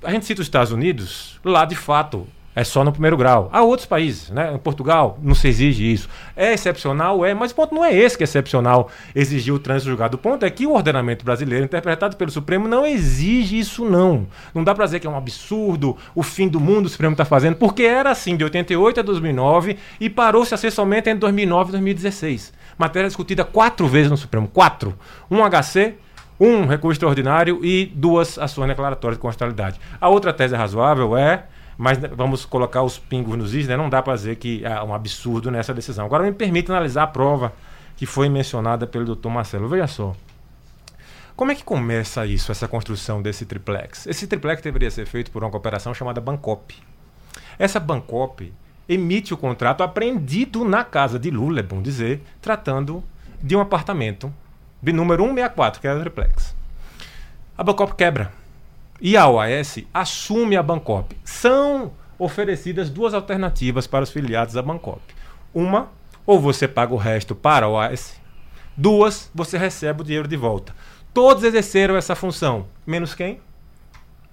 A gente cita os Estados Unidos, lá de fato é só no primeiro grau. Há outros países, né? Em Portugal não se exige isso. É excepcional, é, mas o ponto não é esse que é excepcional exigir o trânsito julgado. O ponto é que o ordenamento brasileiro, interpretado pelo Supremo, não exige isso, não. Não dá para dizer que é um absurdo, o fim do mundo o Supremo está fazendo, porque era assim de 88 a 2009 e parou-se a ser somente entre 2009 e 2016. Matéria discutida quatro vezes no Supremo. Quatro. Um HC, um recurso extraordinário e duas ações declaratórias de constitucionalidade. A outra tese razoável é mas vamos colocar os pingos nos is, né? não dá para dizer que há um absurdo nessa decisão. Agora me permite analisar a prova que foi mencionada pelo doutor Marcelo. Veja só. Como é que começa isso, essa construção desse triplex? Esse triplex deveria ser feito por uma cooperação chamada Bancop. Essa Bancop emite o contrato apreendido na casa de Lula, é bom dizer, tratando de um apartamento de número 164, que era o triplex. A Bancop quebra e a OAS assume a Bancop. São oferecidas duas alternativas para os filiados da Bancop. Uma, ou você paga o resto para a OAS. Duas, você recebe o dinheiro de volta. Todos exerceram essa função. Menos quem?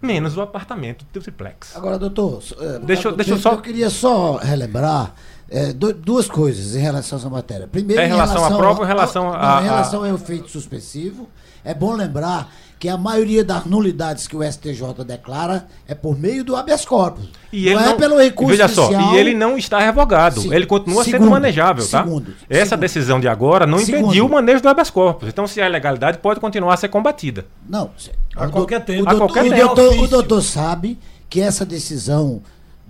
Menos o apartamento do triplex. Agora, doutor, eh, Deixa eu- deixa eu só- eu queria só relembrar du- duas coisas em relação a essa matéria. Primeiro, É em relação à prova ou em relação ao- a- não, em a- relação ao efeito suspensivo, é bom lembrar que a maioria das nulidades que o STJ declara é por meio do habeas corpus. E não ele é não, pelo recurso veja só, judicial. e ele não está revogado. Se- ele continua sendo segundo, manejável, tá? segundo, Essa segundo. decisão de agora não Segundo. impediu o manejo do habeas corpus. Então, se há ilegalidade, pode continuar a ser combatida. Não, se- A o qualquer do- tempo. O A doutor, qualquer o tempo. doutor- o doutor sabe que essa decisão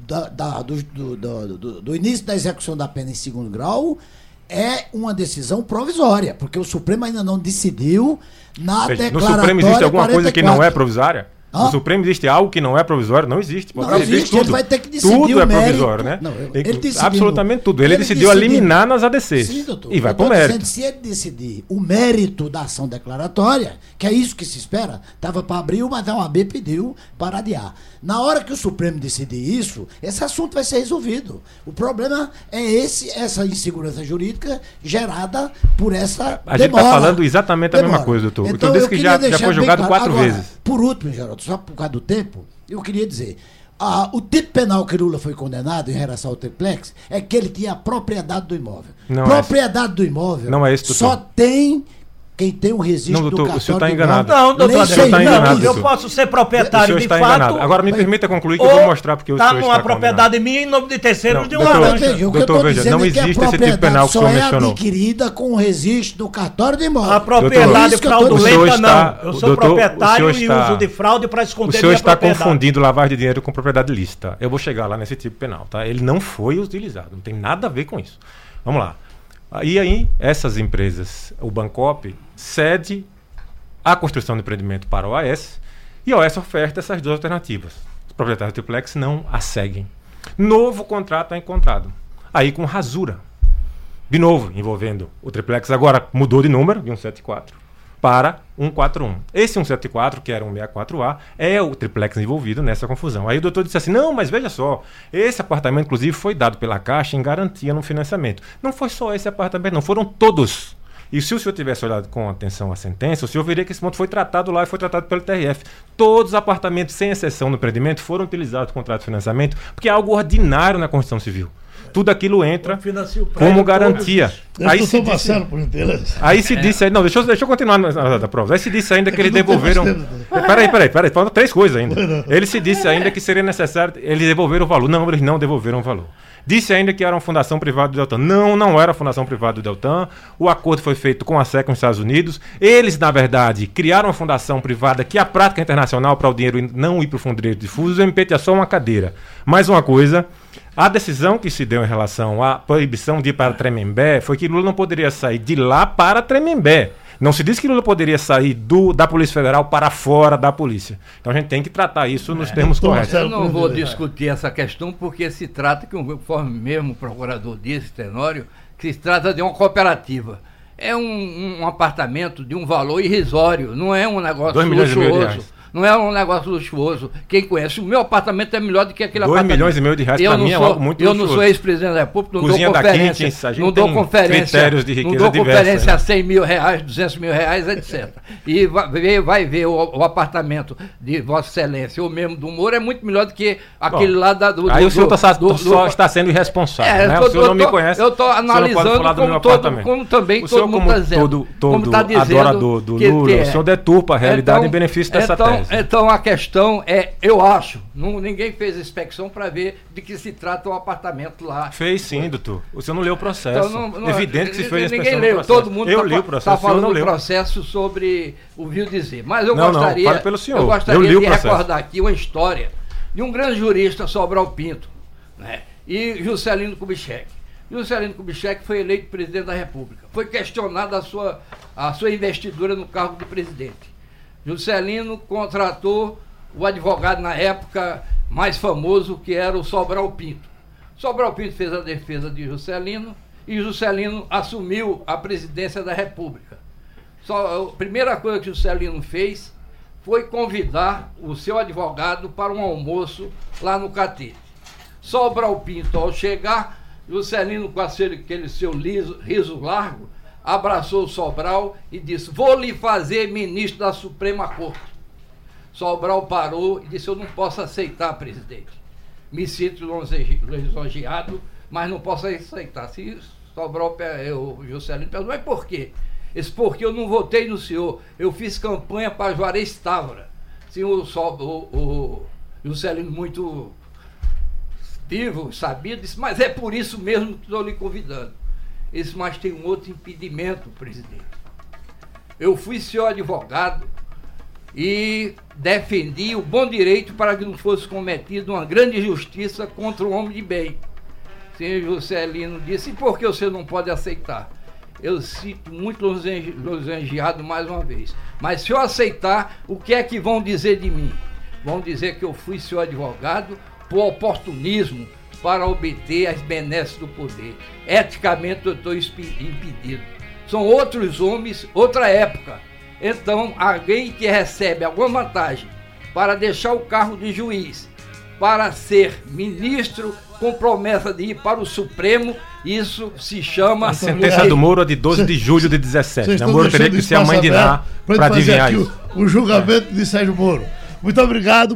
da- da- do, do- do- do- do início da execução da pena em segundo grau é uma decisão provisória, porque o Supremo ainda não decidiu na Veja, no declaratória Supremo existe alguma coisa que não é 44. provisória? Hã? No Supremo existe algo que não é provisório? Não existe. Pode Não existe, ele vai ter que decidir Tudo o é provisório, né? Não, ele decidindo- Absolutamente tudo. Ele, ele decidiu decidindo- eliminar nas ADCs. Sim, doutor. E vai Eu pro tô mérito. dizendo, se ele decidir o mérito da ação declaratória, que é isso que se espera, estava para abril, mas a OAB pediu para adiar. Na hora que o Supremo decidir isso, esse assunto vai ser resolvido. O problema é esse, essa insegurança jurídica gerada por essa A gente tá demora. falando exatamente a mesma Demora. coisa, doutor. O Então, doutor disse eu que já- já foi bem julgado quatro Agora, vezes. Por último, Geraldo, só por causa do tempo, eu queria dizer. ah, o tipo penal que Lula foi condenado em relação ao triplex é que ele tinha a propriedade do imóvel. Não é propriedade do imóvel Não é doutor. só tem quem tem um registro Não, doutor, do o senhor cartório tá de enganado. Não, doutor Nem Adriano, sei tá não enganado, eu posso ser O proprietário senhor de está fato. enganado. Agora me permita concluir que eu vou mostrar porque o tá senhor numa está propriedade minha em nome de terceiros Não, de uma doutor. O que Doutor, veja, dizendo não é que a existe esse tipo propriedade penal que o senhor é mencionou. adquirida com o registro do cartório de imóvel. A propriedade O senhor fraudulenta está- não. Eu o sou proprietário o senhor está- e uso de fraude para O esconder senhor minha está propriedade. confundindo lavagem de dinheiro com propriedade lícita. Eu vou chegar lá nesse tipo penal, tá? Ele não foi utilizado, não tem nada a ver com isso. Vamos lá. E aí, essas empresas, o Bancop cede a construção do empreendimento para o AS e a OAS oferta essas duas alternativas. Os proprietários do triplex não a seguem. Novo contrato é encontrado. Aí com rasura. De novo, envolvendo o triplex, agora mudou de número, de 174 para 141. Esse 174, que era um 64A, é o triplex envolvido nessa confusão. Aí o doutor disse assim: não, mas veja só, esse apartamento, inclusive, foi dado pela Caixa em garantia no financiamento. Não foi só esse apartamento, não, foram todos. E se o senhor tivesse olhado com atenção a sentença, o senhor veria que esse ponto foi tratado lá e foi tratado pelo TRF. Todos os apartamentos, sem exceção no empreendimento, foram utilizados no contrato de financiamento, porque é algo ordinário na Constituição Civil. Tudo aquilo entra como garantia. Aí se disse. Aí se disse não, deixa eu, deixa eu continuar na, na, na prova. Aí se disse ainda que É que eles devolveram. tempo. Peraí, peraí, peraí, faltam três coisas ainda. Ele se disse ainda que seria necessário. Eles devolveram o valor. Não, eles não devolveram o valor. Disse ainda que era uma fundação privada do Deltan. Não, não era fundação privada do Deltan. O acordo foi feito com a SEC nos Estados Unidos. Eles, na verdade, criaram uma fundação privada que é a prática internacional para o dinheiro não ir para o fundo de direito difuso. O MP tinha só uma cadeira. Mais uma coisa. A decisão que se deu em relação à proibição de ir para Tremembé foi que Lula não poderia sair de lá para Tremembé. Não se disse que Lula poderia sair do, da Polícia Federal para fora da polícia. Então a gente tem que tratar isso nos termos doutor corretos. Eu não vou discutir essa questão porque se trata, que conforme mesmo o procurador disse, Tenório, que se trata de uma cooperativa. É um, um apartamento de um valor irrisório, não é um negócio Dois milhões meio de luxuoso. reais. Não é um negócio luxuoso. Quem conhece, o meu apartamento é melhor do que aquele Dois apartamento. milhões e meio de reais, não mim, é sou, algo muito Eu não luxuoso. sou ex-presidente da República, não Cozinha dou da conferência. Kitchens, a gente não dou conferência. critérios de não riqueza dou diversa, conferência né? a 100 mil reais, 200 mil reais, etc. E vai ver, vai ver o, o apartamento de Vossa Excelência ou mesmo do Moro é muito melhor do que aquele Bom, lá da, do, Aí do- o senhor tá do- só está sendo irresponsável. É, né? tô- o senhor não eu me tô- conhece. eu tô não pode analisando como todo- como também o todo mundo como tá dizendo, todo, todo como tá dizendo adorador do Lula, é. o senhor deturpa a realidade Então- em benefício dessa então, tese. Então a questão é, eu acho, não, ninguém fez inspeção para ver de que se trata o apartamento lá. Fez sim, doutor. O senhor não leu o processo. Então, não- não- Evidente que se fez a Ninguém inspeção do leu, todo mundo Eu tá, li o fa- processo, tá o senhor falando não do processo sobre o Rio dizer. Mas eu Não, não, gostaria, fale pelo senhor. eu gostaria Eu li o de processo. recordar aqui uma história de um grande jurista, Sobral Pinto, né? e Juscelino Kubitschek. Juscelino Kubitschek foi eleito presidente da República. Foi questionada a sua, a sua investidura no cargo de presidente. Juscelino contratou o advogado na época mais famoso, que era o Sobral Pinto. Sobral Pinto fez a defesa de Juscelino e Juscelino assumiu a presidência da República. Só, a primeira coisa que Juscelino fez foi convidar o seu advogado para um almoço lá no Catete. Sobral Pinto, ao chegar, Juscelino, com aquele, seu liso- riso largo, abraçou Sobral e disse: Vou lhe fazer ministro da Suprema Corte. Sobral parou e disse: Eu não posso aceitar, presidente. Me sinto lisonje- lisonjeado, mas não posso aceitar. Se Sobral, o Juscelino perguntou: Mas por quê? Esse porque eu não votei no senhor. Eu fiz campanha para Juarez Távora. Sim, o, o, o Juscelino, muito vivo, sabia, disse: Mas é por isso mesmo que estou lhe convidando. Esse, mas tem um outro impedimento, presidente. Eu fui seu advogado e defendi o bom direito para que não fosse cometida uma grande injustiça contra um homem de bem. Senhor Juscelino disse, e por que você não pode aceitar? Eu sinto muito lisonje- lisonjeado mais uma vez. Mas se eu aceitar, o que é que vão dizer de mim? Vão dizer que eu fui seu advogado por oportunismo para obter as benesses do poder. Eticamente eu estou impedido. São outros homens, outra época. Então, alguém que recebe alguma vantagem para deixar o carro de juiz, para ser ministro com promessa de ir para o Supremo, isso se chama. A sentença do Moro é de 12 de julho de 17. Né? Moro teria que ser a mãe de Ná para adivinhar aqui isso. o, o julgamento de Sérgio Moro. Muito obrigado.